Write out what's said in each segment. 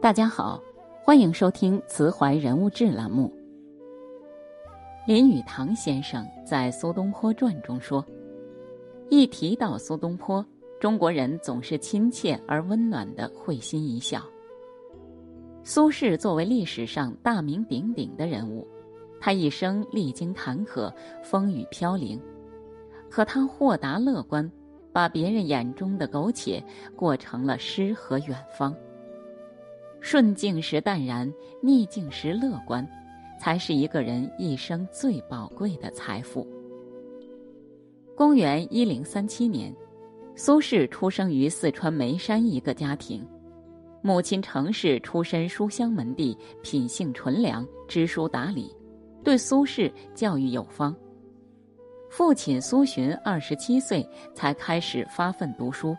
大家好，欢迎收听《慈怀人物志》栏目。林语堂先生在《苏东坡传》中说：“一提到苏东坡，中国人总是亲切而温暖的会心一笑。”苏轼作为历史上大名鼎鼎的人物，他一生历经坎坷，风雨飘零，可他豁达乐观，把别人眼中的苟且过成了诗和远方。顺境时淡然，逆境时乐观，才是一个人一生最宝贵的财富。公元一零三七年，苏轼出生于四川眉山一个家庭，母亲程氏出身书香门第，品性纯良，知书达理，对苏轼教育有方。父亲苏洵二十七岁才开始发奋读书。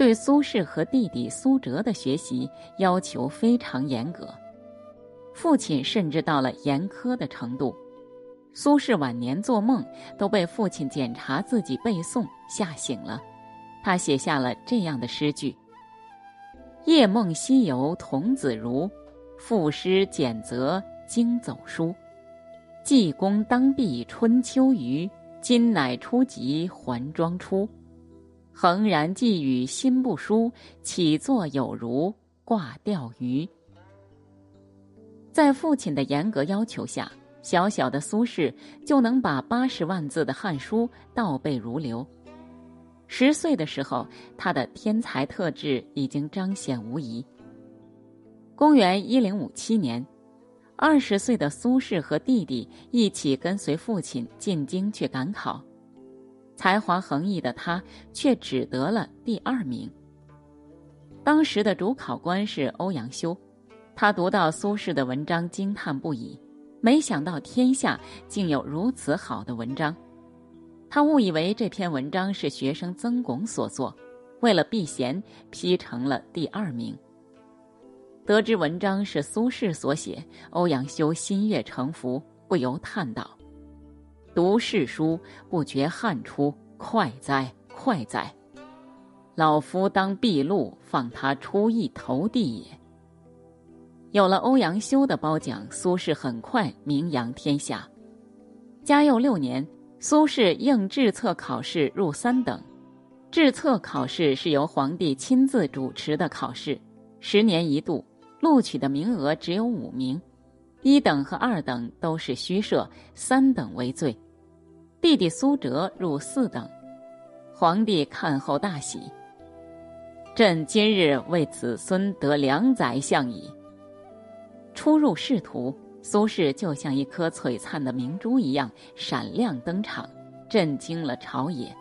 对苏轼和弟弟苏辙的学习要求非常严格，父亲甚至到了严苛的程度。苏轼晚年做梦都被父亲检查自己背诵吓醒了，他写下了这样的诗句：“夜梦西游童子如，赋诗简则经走书。济公当壁春秋余，今乃初级还庄出。”恒然寄语心不舒，起坐有如挂钓鱼。在父亲的严格要求下，小小的苏轼就能把八十万字的《汉书》倒背如流。十岁的时候，他的天才特质已经彰显无疑。公元一零五七年，二十岁的苏轼和弟弟一起跟随父亲进京去赶考。才华横溢的他却只得了第二名。当时的主考官是欧阳修，他读到苏轼的文章惊叹不已，没想到天下竟有如此好的文章。他误以为这篇文章是学生曾巩所作，为了避嫌批成了第二名。得知文章是苏轼所写，欧阳修心悦诚服，不由叹道。读世书不觉汗出，快哉快哉！老夫当毕露，放他出一头地也。有了欧阳修的褒奖，苏轼很快名扬天下。嘉佑六年，苏轼应制策考试入三等。制策考试是由皇帝亲自主持的考试，十年一度，录取的名额只有五名。一等和二等都是虚设，三等为最。弟弟苏辙入四等，皇帝看后大喜。朕今日为子孙得良宰相矣。初入仕途，苏轼就像一颗璀璨的明珠一样闪亮登场，震惊了朝野。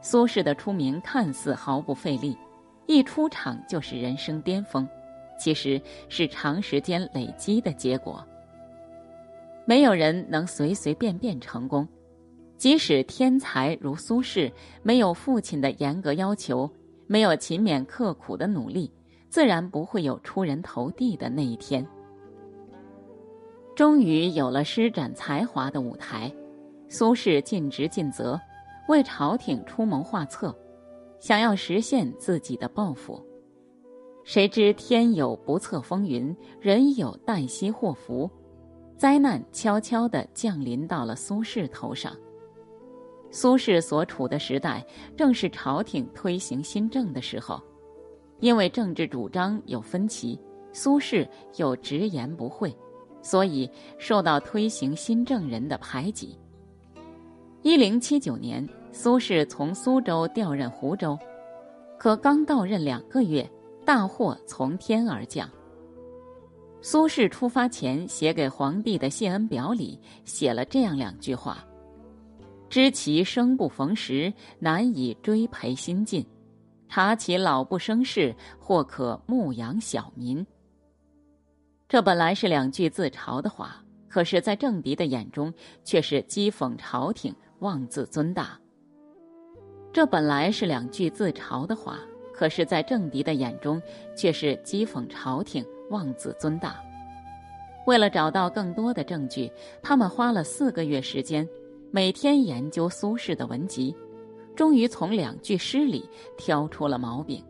苏轼的出名看似毫不费力，一出场就是人生巅峰。其实是长时间累积的结果。没有人能随随便便成功，即使天才如苏轼，没有父亲的严格要求，没有勤勉刻苦的努力，自然不会有出人头地的那一天。终于有了施展才华的舞台，苏轼尽职尽责，为朝廷出谋划策，想要实现自己的抱负。谁知天有不测风云，人有旦夕祸福，灾难悄悄地降临到了苏轼头上。苏轼所处的时代正是朝廷推行新政的时候，因为政治主张有分歧，苏轼又直言不讳，所以受到推行新政人的排挤。一零七九年，苏轼从苏州调任湖州，可刚到任两个月。大祸从天而降。苏轼出发前写给皇帝的谢恩表里写了这样两句话：“知其生不逢时，难以追培新进；察其老不生事，或可牧养小民。”这本来是两句自嘲的话，可是，在政敌的眼中却是讥讽朝廷妄自尊大。这本来是两句自嘲的话。可是，在政敌的眼中，却是讥讽朝廷妄自尊大。为了找到更多的证据，他们花了四个月时间，每天研究苏轼的文集，终于从两句诗里挑出了毛病。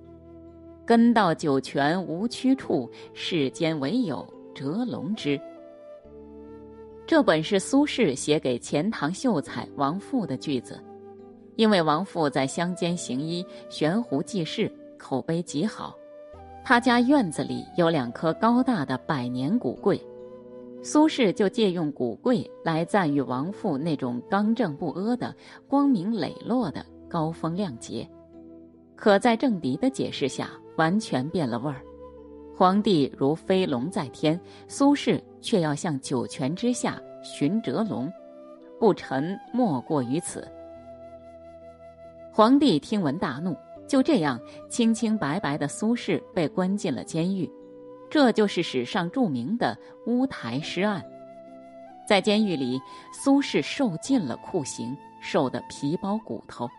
根到九泉无曲处，世间唯有折龙枝。这本是苏轼写给钱塘秀才王复的句子，因为王复在乡间行医，悬壶济世，口碑极好。他家院子里有两棵高大的百年古桂，苏轼就借用古桂来赞誉王复那种刚正不阿的、光明磊落的高风亮节。可在郑迪的解释下。完全变了味儿，皇帝如飞龙在天，苏轼却要向九泉之下寻蛰龙，不臣莫过于此。皇帝听闻大怒，就这样清清白白的苏轼被关进了监狱，这就是史上著名的乌台诗案。在监狱里，苏轼受尽了酷刑，受得皮包骨头，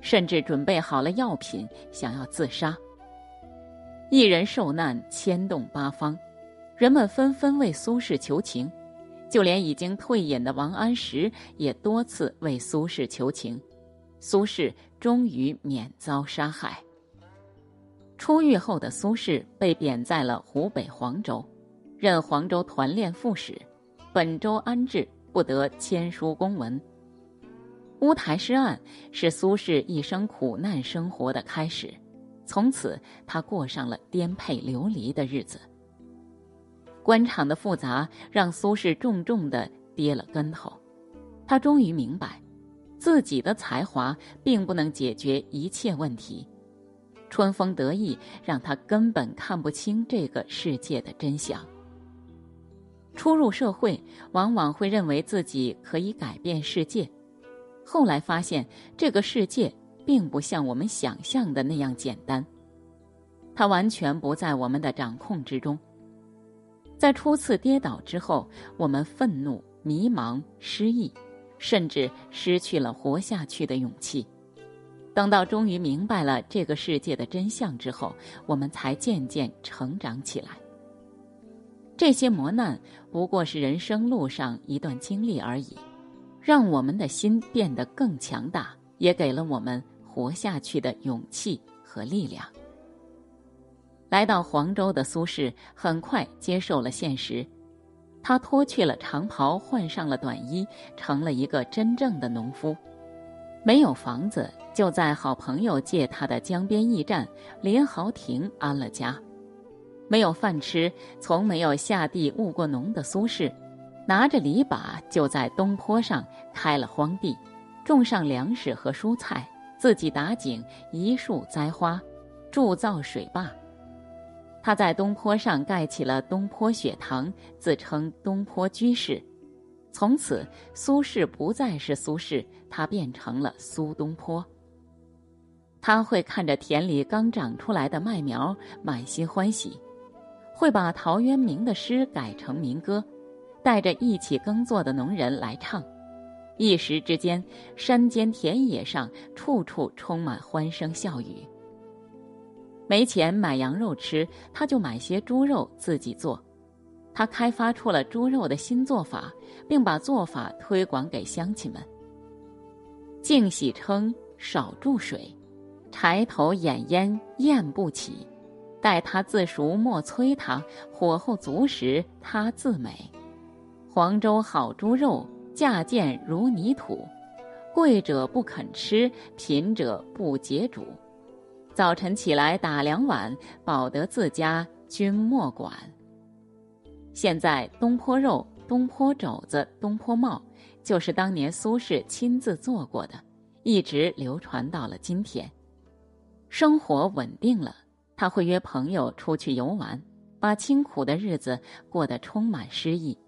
甚至准备好了药品，想要自杀。一人受难，牵动八方，人们纷纷为苏轼求情，就连已经退隐的王安石也多次为苏轼求情，苏轼终于免遭杀害。出狱后的苏轼被贬在了湖北黄州，任黄州团练副使，本州安置，不得签书公文。乌台诗案是苏轼一生苦难生活的开始。从此，他过上了颠沛流离的日子。官场的复杂让苏轼重重的跌了跟头，他终于明白，自己的才华并不能解决一切问题。春风得意让他根本看不清这个世界的真相。初入社会，往往会认为自己可以改变世界，后来发现这个世界。并不像我们想象的那样简单，它完全不在我们的掌控之中。在初次跌倒之后，我们愤怒、迷茫、失意，甚至失去了活下去的勇气。等到终于明白了这个世界的真相之后，我们才渐渐成长起来。这些磨难不过是人生路上一段经历而已，让我们的心变得更强大，也给了我们。活下去的勇气和力量。来到黄州的苏轼很快接受了现实，他脱去了长袍，换上了短衣，成了一个真正的农夫。没有房子，就在好朋友借他的江边驿站连豪亭安了家。没有饭吃，从没有下地务过农的苏轼，拿着篱笆就在东坡上开了荒地，种上粮食和蔬菜。自己打井一树栽花，铸造水坝。他在东坡上盖起了东坡雪堂，自称东坡居士。从此，苏轼不再是苏轼，他变成了苏东坡。他会看着田里刚长出来的麦苗，满心欢喜；会把陶渊明的诗改成民歌，带着一起耕作的农人来唱。一时之间，山间田野上处处充满欢声笑语。没钱买羊肉吃，他就买些猪肉自己做。他开发出了猪肉的新做法，并把做法推广给乡亲们。净洗称，少注水，柴头掩烟焰不起。待他自熟莫催他，火候足时他自美。黄州好猪肉。价贱如泥土，贵者不肯吃，贫者不解煮。早晨起来打两碗，保得自家君莫管。现在东坡肉、东坡肘子、东坡帽，就是当年苏轼亲自做过的，一直流传到了今天。生活稳定了，他会约朋友出去游玩，把清苦的日子过得充满诗意。《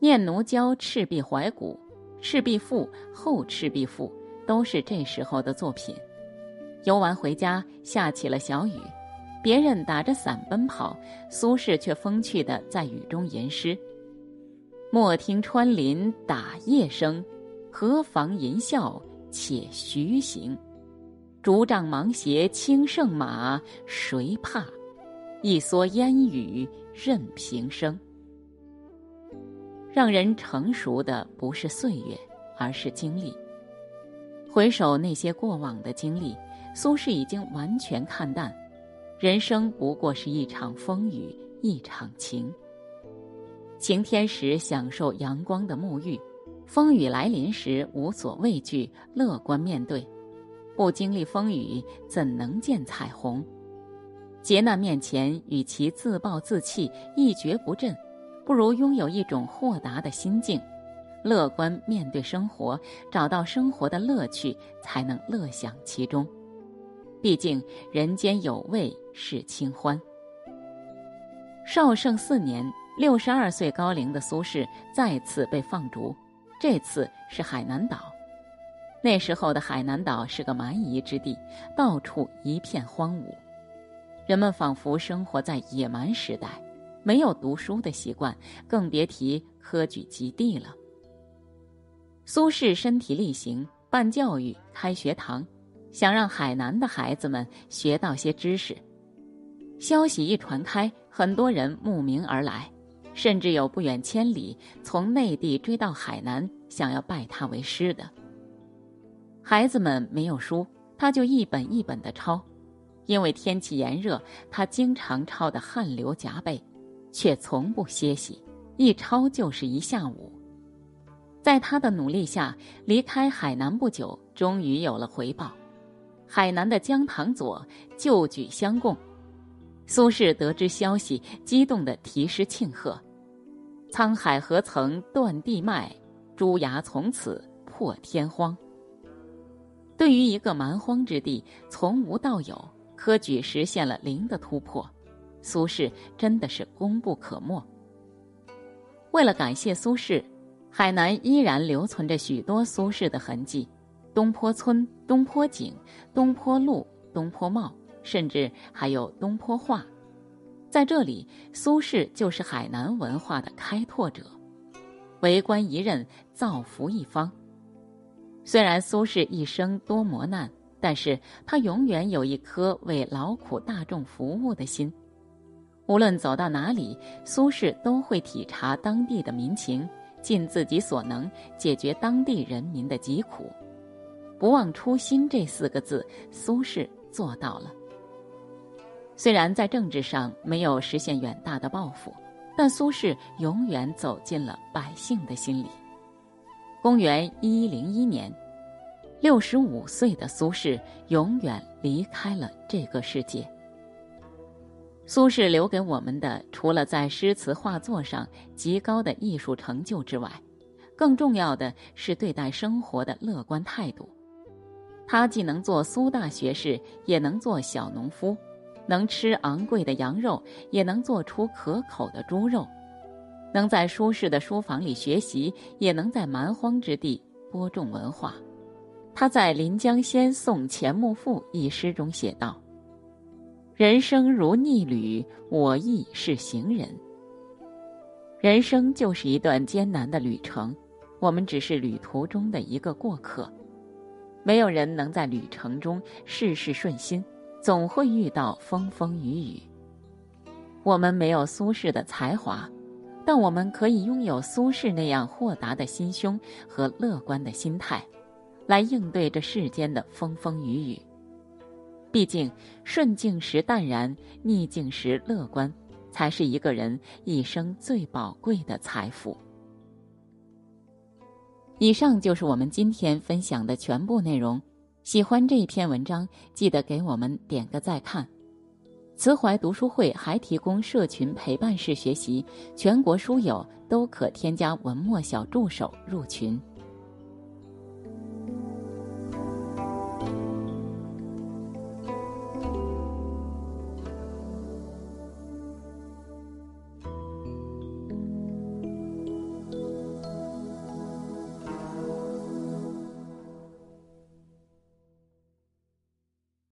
念奴娇·赤壁怀古》《赤壁赋》《后赤壁赋》都是这时候的作品。游完回家，下起了小雨，别人打着伞奔跑，苏轼却风趣的在雨中吟诗：“莫听穿林打叶声，何妨吟啸且徐行。竹杖芒鞋轻胜马，谁怕？一蓑烟雨任平生。”让人成熟的不是岁月，而是经历。回首那些过往的经历，苏轼已经完全看淡，人生不过是一场风雨，一场晴。晴天时享受阳光的沐浴，风雨来临时无所畏惧，乐观面对。不经历风雨，怎能见彩虹？劫难面前，与其自暴自弃、一蹶不振，不如拥有一种豁达的心境，乐观面对生活，找到生活的乐趣，才能乐享其中。毕竟人间有味是清欢。绍圣四年，六十二岁高龄的苏轼再次被放逐，这次是海南岛。那时候的海南岛是个蛮夷之地，到处一片荒芜，人们仿佛生活在野蛮时代，没有读书的习惯，更别提科举及第了。苏轼身体力行，办教育，开学堂，想让海南的孩子们学到些知识。消息一传开，很多人慕名而来，甚至有不远千里从内地追到海南，想要拜他为师的。孩子们没有书，他就一本一本的抄，因为天气炎热，他经常抄得汗流浃背，却从不歇息，一抄就是一下午。在他的努力下，离开海南不久，终于有了回报，海南的姜唐佐就举相贡。苏轼得知消息，激动的题诗庆贺：“沧海何曾断地脉，朱崖从此破天荒。”对于一个蛮荒之地，从无到有，科举实现了零的突破，苏轼真的是功不可没。为了感谢苏轼，海南依然留存着许多苏轼的痕迹：东坡村、东坡井、东坡路、东坡帽，甚至还有东坡画。在这里，苏轼就是海南文化的开拓者，为官一任，造福一方。虽然苏轼一生多磨难，但是他永远有一颗为劳苦大众服务的心。无论走到哪里，苏轼都会体察当地的民情，尽自己所能解决当地人民的疾苦。不忘初心这四个字，苏轼做到了。虽然在政治上没有实现远大的抱负，但苏轼永远走进了百姓的心里。公元一一零一年，六十五岁的苏轼永远离开了这个世界。苏轼留给我们的，除了在诗词画作上极高的艺术成就之外，更重要的是对待生活的乐观态度。他既能做苏大学士，也能做小农夫；能吃昂贵的羊肉，也能做出可口的猪肉。能在舒适的书房里学习，也能在蛮荒之地播种文化。他在《临江仙送钱穆赋》一诗中写道：“人生如逆旅，我亦是行人。人生就是一段艰难的旅程，我们只是旅途中的一个过客。没有人能在旅程中事事顺心，总会遇到风风雨雨。我们没有苏轼的才华。”但我们可以拥有苏轼那样豁达的心胸和乐观的心态，来应对这世间的风风雨雨。毕竟，顺境时淡然，逆境时乐观，才是一个人一生最宝贵的财富。以上就是我们今天分享的全部内容。喜欢这一篇文章，记得给我们点个再看。慈怀读书会还提供社群陪伴式学习，全国书友都可添加文末小助手入群。